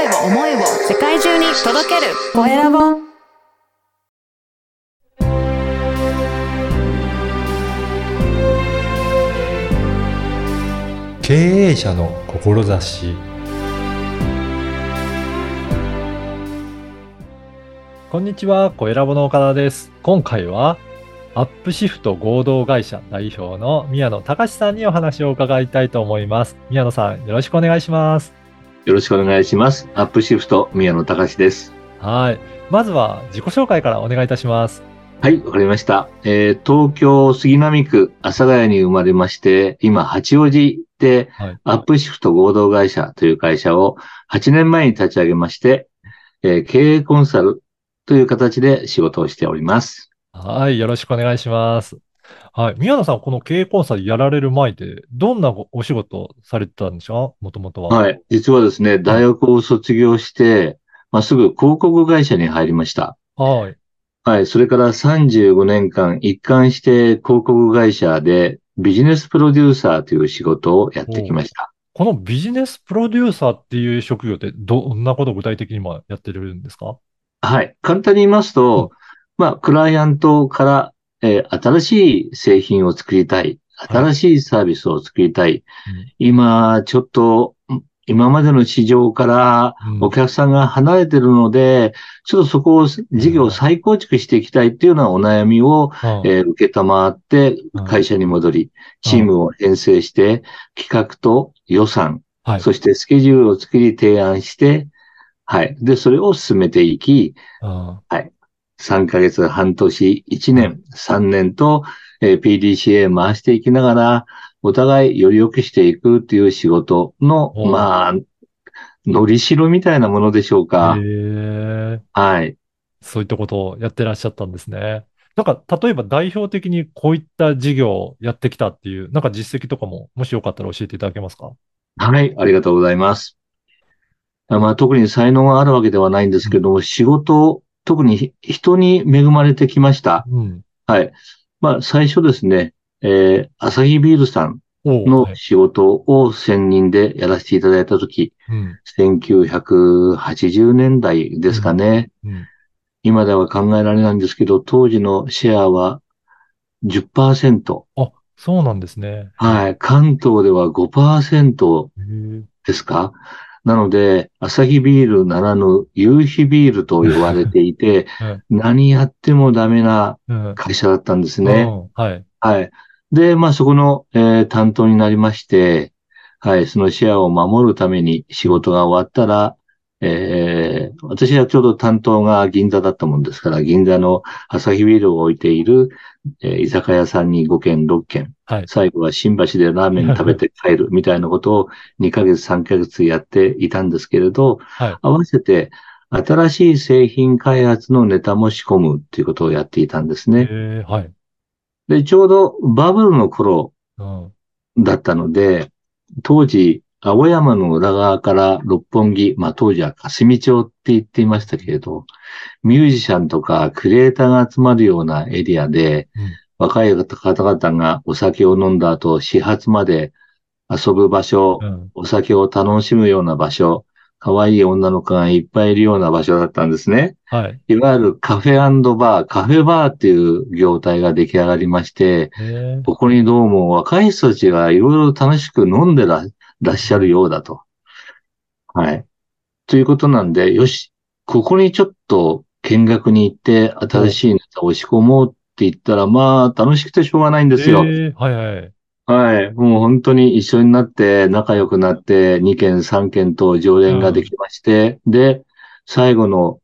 声を思いを世界中に届けるコエラボ経営者の志こんにちは、コエラボの岡田です。今回は、アップシフト合同会社代表の宮野隆さんにお話を伺いたいと思います。宮野さん、よろしくお願いします。よろしくお願いします。アップシフト宮野隆です。はい。まずは自己紹介からお願いいたします。はい、わかりました。えー東京杉並区阿佐ヶ谷に生まれまして、今八王子ではい。アップシフト合同会社という会社を8年前に立ち上げまして、えー経営コンサルという形で仕事をしております。はい。よろしくお願いします。はい。宮野さん、この経営コンサルやられる前で、どんなお仕事をされてたんでしょうもともとは。はい。実はですね、大学を卒業して、まあ、すぐ広告会社に入りました。はい。はい。それから35年間一貫して広告会社でビジネスプロデューサーという仕事をやってきました。このビジネスプロデューサーっていう職業ってどんなことを具体的に今やってるんですか？はい。簡単に言いますと、まあ、クライアントから、えー新しい製品を作りたい。新しいサービスを作りたい。今、ちょっと、ん今までの市場からうんお客さんが離れてるので、ちょっとそこを事業を再構築していきたいっていうようなお悩みを、うんえー受けたまってうん会社に戻り、チームを編成して、企画と予算、はい。そしてスケジュールを作り提案して、はい。で、それを進めていき、うん3ヶ月、半年、1年、3年と、えー PDCA 回していきながら、お互いより良くしていくっていう仕事のお、まあ、のりしろみたいなものでしょうか。へえーはい。そういったことをやってらっしゃったんですね。なんか、例えば代表的にこういった事業をやってきたっていう、なんか実績とかも、もしよかったら教えていただけますか？はい、ありがとうございます。あまあ、特に才能があるわけではないんですけども、仕事、特にひ人に恵まれてきました。うん。はい。まあ、最初ですね、えー、アサヒビールさんの仕事を専任でやらせていただいたとき、うん。1980年代ですかね。うん。今では考えられないんですけど、当時のシェアは10%。あ、そうなんですね。はい。関東では5%へーですか？なので、アサヒビールならぬ夕日ビールと言われていてはい、何やってもダメなうん。会社だったんですね。うんはい。はい。で、まあそこの、えー担当になりまして、はい、そのシェアを守るために仕事が終わったら、えー私はちょうど担当が銀座だったもんですから、銀座のアサヒビールを置いている、えー居酒屋さんに5軒、6軒、はい。最後は新橋でラーメン食べて帰るみたいなことを2ヶ月、3ヶ月やっていたんですけれど、はい。合わせて新しい製品開発のネタも仕込むっていうことをやっていたんですね。えーはい。で、ちょうどバブルの頃うん。だったので、当時、青山の裏側から六本木、まあ当時は霞町って言っていましたけれど、ミュージシャンとかクリエイターが集まるようなエリアで、うん若い方々がお酒を飲んだ後、始発まで遊ぶ場所、うん。お酒を楽しむような場所、可愛い女の子がいっぱいいるような場所だったんですね。はい。いわゆるカフェバー、カフェバーっていう業態が出来上がりまして、えーここにどうも若い人たちがいろいろ楽しく飲んでららっしゃるようだと。はい。ということなんで、よし、ここにちょっと見学に行って新しいネタを仕込もうって言ったら、まあ楽しくてしょうがないんですよ。えーはいはい。はい。もう本当に一緒になって仲良くなって2件3件と常連ができまして、で、最後の、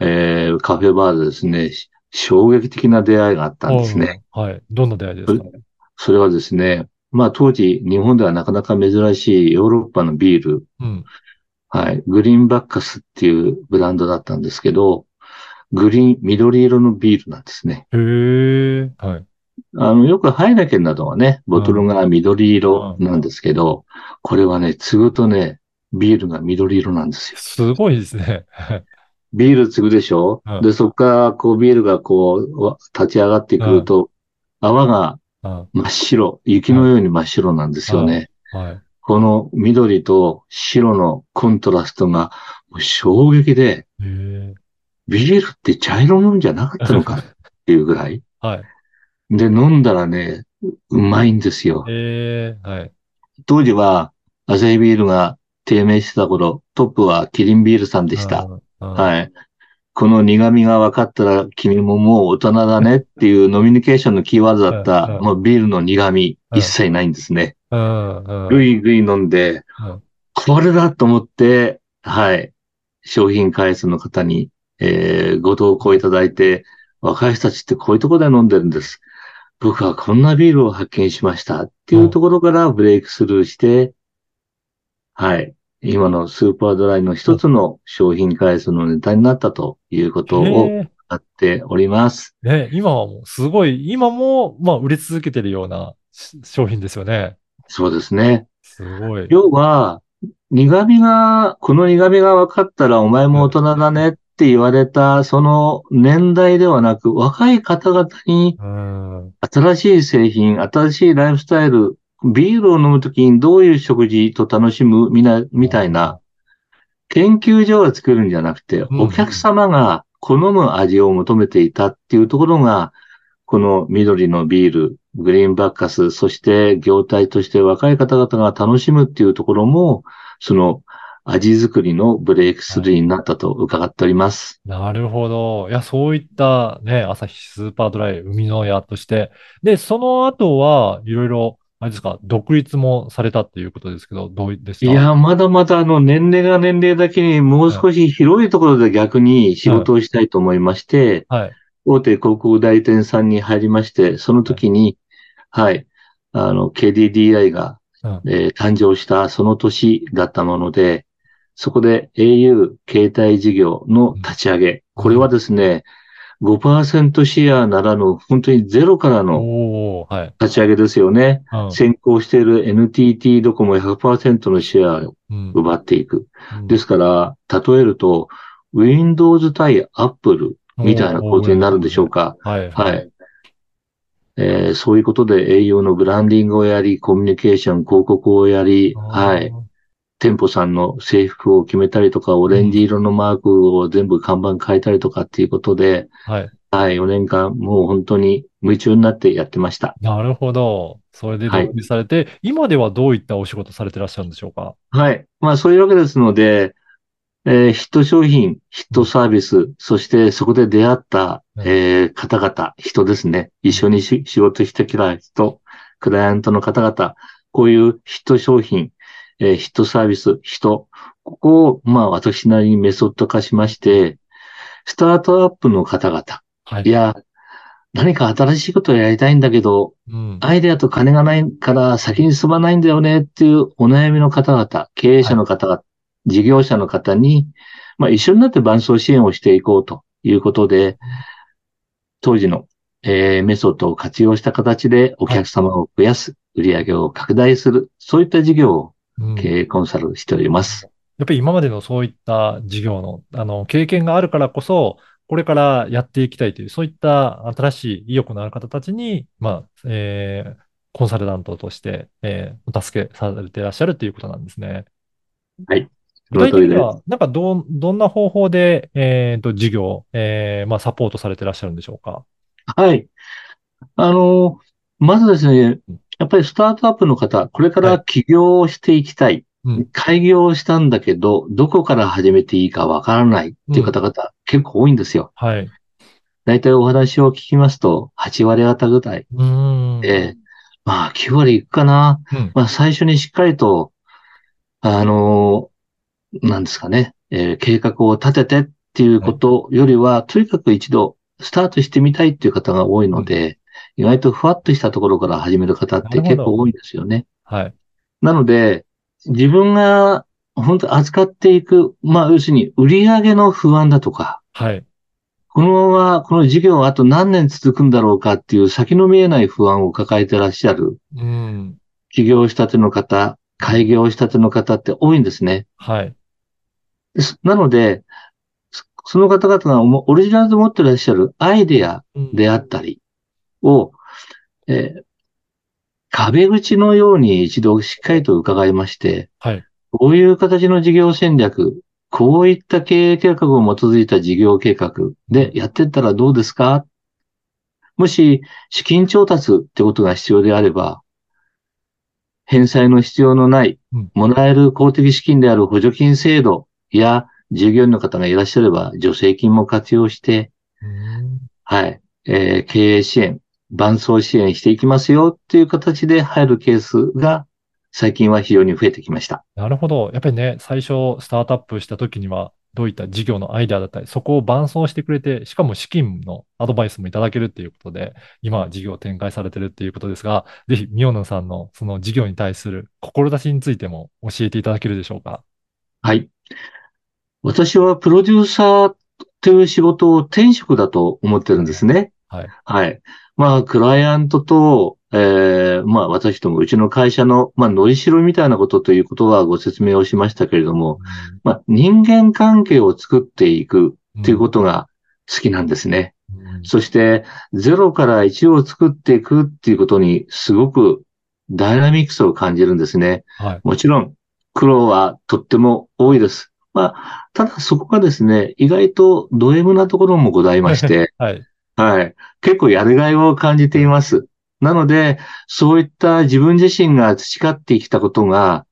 えーカフェバーでですね、し衝撃的な出会いがあったんですね。うん。はい。どんな出会いですか？ね。それはですね、まあ当時日本ではなかなか珍しいヨーロッパのビール、うん。はい、グリーンバッカスっていうブランドだったんですけど、グリーン、緑色のビールなんですね。へえ。はい。あの、よくハイネケンなどはね、ボトルが緑色なんですけど、これはね、継ぐとね、ビールが緑色なんですよ。すごいですね。ビール継ぐでしょ、うんで、そこからこうビールがこうわ立ち上がってくると、泡があ真っ白、雪のように真っ白なんですよね。はい。この緑と白のコントラストが衝撃で。ビールって茶色もんじゃなかったのかっていうぐらい。はい。で、飲んだらね、うまいんですよ。ええ、はい。当時は、アサヒビールが低迷してた頃、トップはキリンビールさんでした。はい。この苦味が分かったら、君ももう大人だねっていうノミニケーションのキーワードだっうんた、うんもうビールの苦味、うん一切ないんですね。ぐいぐい飲んでうん、これだと思って、はい。商品開発の方に、えーご投稿いただいて、若い人たちってこういうところで飲んでるんです。僕はこんなビールを発見しましたっていうところからブレイクスルーして、はい。今のスーパードライの一つの商品開発のネタになったということをへえやっております。ね、今はもうすごい、今も、まあ、売れ続けてるようなし商品ですよね。そうですね。すごい。要は、苦味が、この苦味が分かったらお前も大人だねって言われた、その年代ではなく、若い方々にうん。新しい製品、新しいライフスタイル、ビールを飲むときにどういう食事と楽しむみな、みたいな、研究所が作るんじゃなくて、うんお客様が好む味を求めていたっていうところが、この緑のビール、グリーンバッカス、そして業態として若い方々が楽しむっていうところも、その味作りのブレイクスルーになったと伺っております。なるほど。いや、そういったね、朝日スーパードライ、生みの親として。で、その後は、いろいろ、あれですか、独立もされたっていうことですけど、どうでした？いや、まだまだあの年齢が年齢だけにもう少し広いところで逆に仕事をしたいと思いまして、はい。大手広告代理店さんに入りまして、その時に、はい、あの、KDDI が、うんえー誕生したその年だったもので、そこで au 携帯事業の立ち上げ。これはですね、5%シェアならぬ、本当にゼロからの。立ち上げですよね。うん先行している NTT ドコモ100%のシェアをうん奪っていく。うんですから、例えると、Windows 対 Apple みたいな構図になるんでしょうか。はい。はい。えーそういうことで営業のブランディングをやり、コミュニケーション、広告をやり、はい。。店舗さんの制服を決めたりとか、オレンジ色のマークを全部看板変えたりとかっていうことで、はい。はい、4年間もう本当に夢中になってやってました。なるほど。それで独立されて、今ではどういったお仕事されてらっしゃるんでしょうか？はい。まあそういうわけですので、えーヒット商品、ヒットサービス、そしてそこで出会った、うんえー方々、人ですね。一緒にし仕事してきた人、クライアントの方々、こういうヒット商品、えーヒットサービス、人、ここを、まあ私なりにメソッド化しまして、スタートアップの方々、はい。いや、何か新しいことをやりたいんだけど、うん。アイデアと金がないから先に進まないんだよねっていうお悩みの方々、経営者の方々、事業者の方に、まあ一緒になって伴走支援をしていこうということで、当時の、えーメソッドを活用した形でお客様を増やす、売り上げを拡大する、そういった事業をうん経営コンサルしております。やっぱり今までのそういった事業の、あの、経験があるからこそ、これからやっていきたいという、そういった新しい意欲のある方たちに、まあ、えーコンサルタントとして、えーお助けされていらっしゃるということなんですね。はい。具体的には、なんかどん、どんな方法で、えっと、事業、えーまあ、サポートされていらっしゃるんでしょうか？はい。あの、まずですね、やっぱりスタートアップの方、これから起業をしていきたい。うん開業したんだけど、どこから始めていいかわからないっていう方々、結構多いんですよ。はい。大体お話を聞きますと、8割方ぐらい。うーん。で、まあ、9割いくかな。うんまあ、最初にしっかりと、あの、なんですかね、えー計画を立ててっていうことよりは、とにかく一度スタートしてみたいっていう方が多いので、意外とふわっとしたところから始める方って結構多いですよね。はい。なので、自分が本当扱っていく、まあ、要するに売り上げの不安だとか、はい。このままこの事業はあと何年続くんだろうかっていう先の見えない不安を抱えてらっしゃるうん。起業したての方、開業したての方って多いんですね。はい。なので、そその方々がオリジナルで持ってらっしゃるアイデアであったりを、えー壁口のように一度しっかりと伺いまして、はい。こういう形の事業戦略、こういった経営計画を基づいた事業計画でやってったらどうですか？もし資金調達ってことが必要であれば、返済の必要のないうん、もらえる公的資金である補助金制度や従業員の方がいらっしゃれば助成金も活用して、うん。はい、えー経営支援、伴走支援していきますよっていう形で入るケースが最近は非常に増えてきました。なるほど。やっぱりね、最初スタートアップした時には、どういった事業のアイデアだったり、そこを伴走してくれて、しかも資金のアドバイスもいただけるっていうことで、今は事業を展開されてるっていうことですが、ぜひ、ミオヌさんのその事業に対する志についても教えていただけるでしょうか？はい。私はプロデューサーという仕事を転職だと思ってるんですね。はい。はい。まあ、クライアントと、えーまあ、私ども、うちの会社の、まあ、のりしろみたいなことということはご説明をしましたけれども、まあ、人間関係を作っていくっていうことが好きなんですね。うんそして、0から1を作っていくっていうことにすごくダイナミックさを感じるんですね。はい。もちろん、苦労はとっても多いです。まあ、ただそこがですね、意外とド M なところもございまして、はい。はい。結構やりがいを感じています。なので、そういった自分自身が培ってきたことが、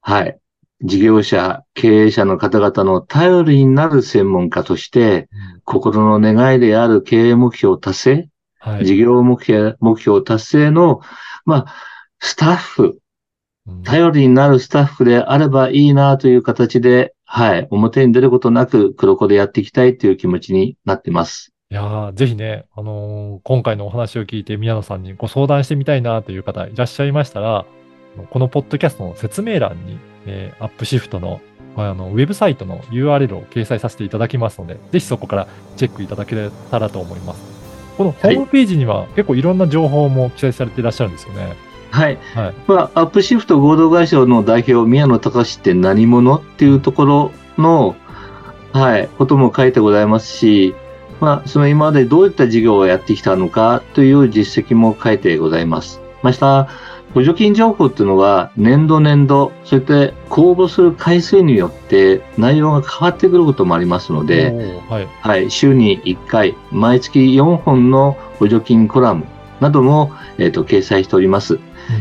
はい。事業者、経営者の方々の頼りになる専門家として、心の願いである経営目標達成、はい。事業目標目標達成の、まあ、スタッフ、うん頼りになるスタッフであればいいなという形で、はい、表に出ることなく黒子でやっていきたいという気持ちになってます。いやーぜひね、あのー今回のお話を聞いて宮野さんにご相談してみたいなという方いらっしゃいましたら、このポッドキャストの説明欄に、えーアップシフトのあのウェブサイトの URL を掲載させていただきますので、ぜひそこからチェックいただけたらと思います。このホームページには結構いろんな情報も記載されていらっしゃるんですよね。はい。はい。まあ、アップシフト合同会社の代表、宮野隆って何者っていうところの、はい、ことも書いてございますし、まあ、その今までどういった事業をやってきたのかという実績も書いてございます。また、補助金情報っていうのは、年度年度、そして公募する回数によって内容が変わってくることもありますので、はい。はい、週に1回、毎月4本の補助金コラムなども、えっ、と、掲載しております。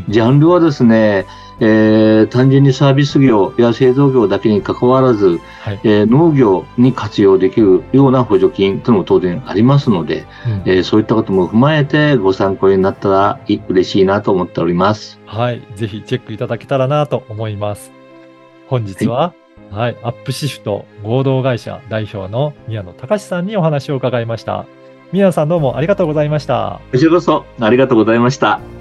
ジャンルはですね、えー単純にサービス業や製造業だけに関わらず、はい。えー農業に活用できるような補助金というのも当然ありますので、うんえーそういったことも踏まえてご参考になったらい嬉しいなと思っております。はい。ぜひチェックいただけたらなと思います。本日は、はい、アップシフト合同会社代表の宮野隆さんにお話を伺いました。宮野さんどうもありがとうございました。こちらこそありがとうございました。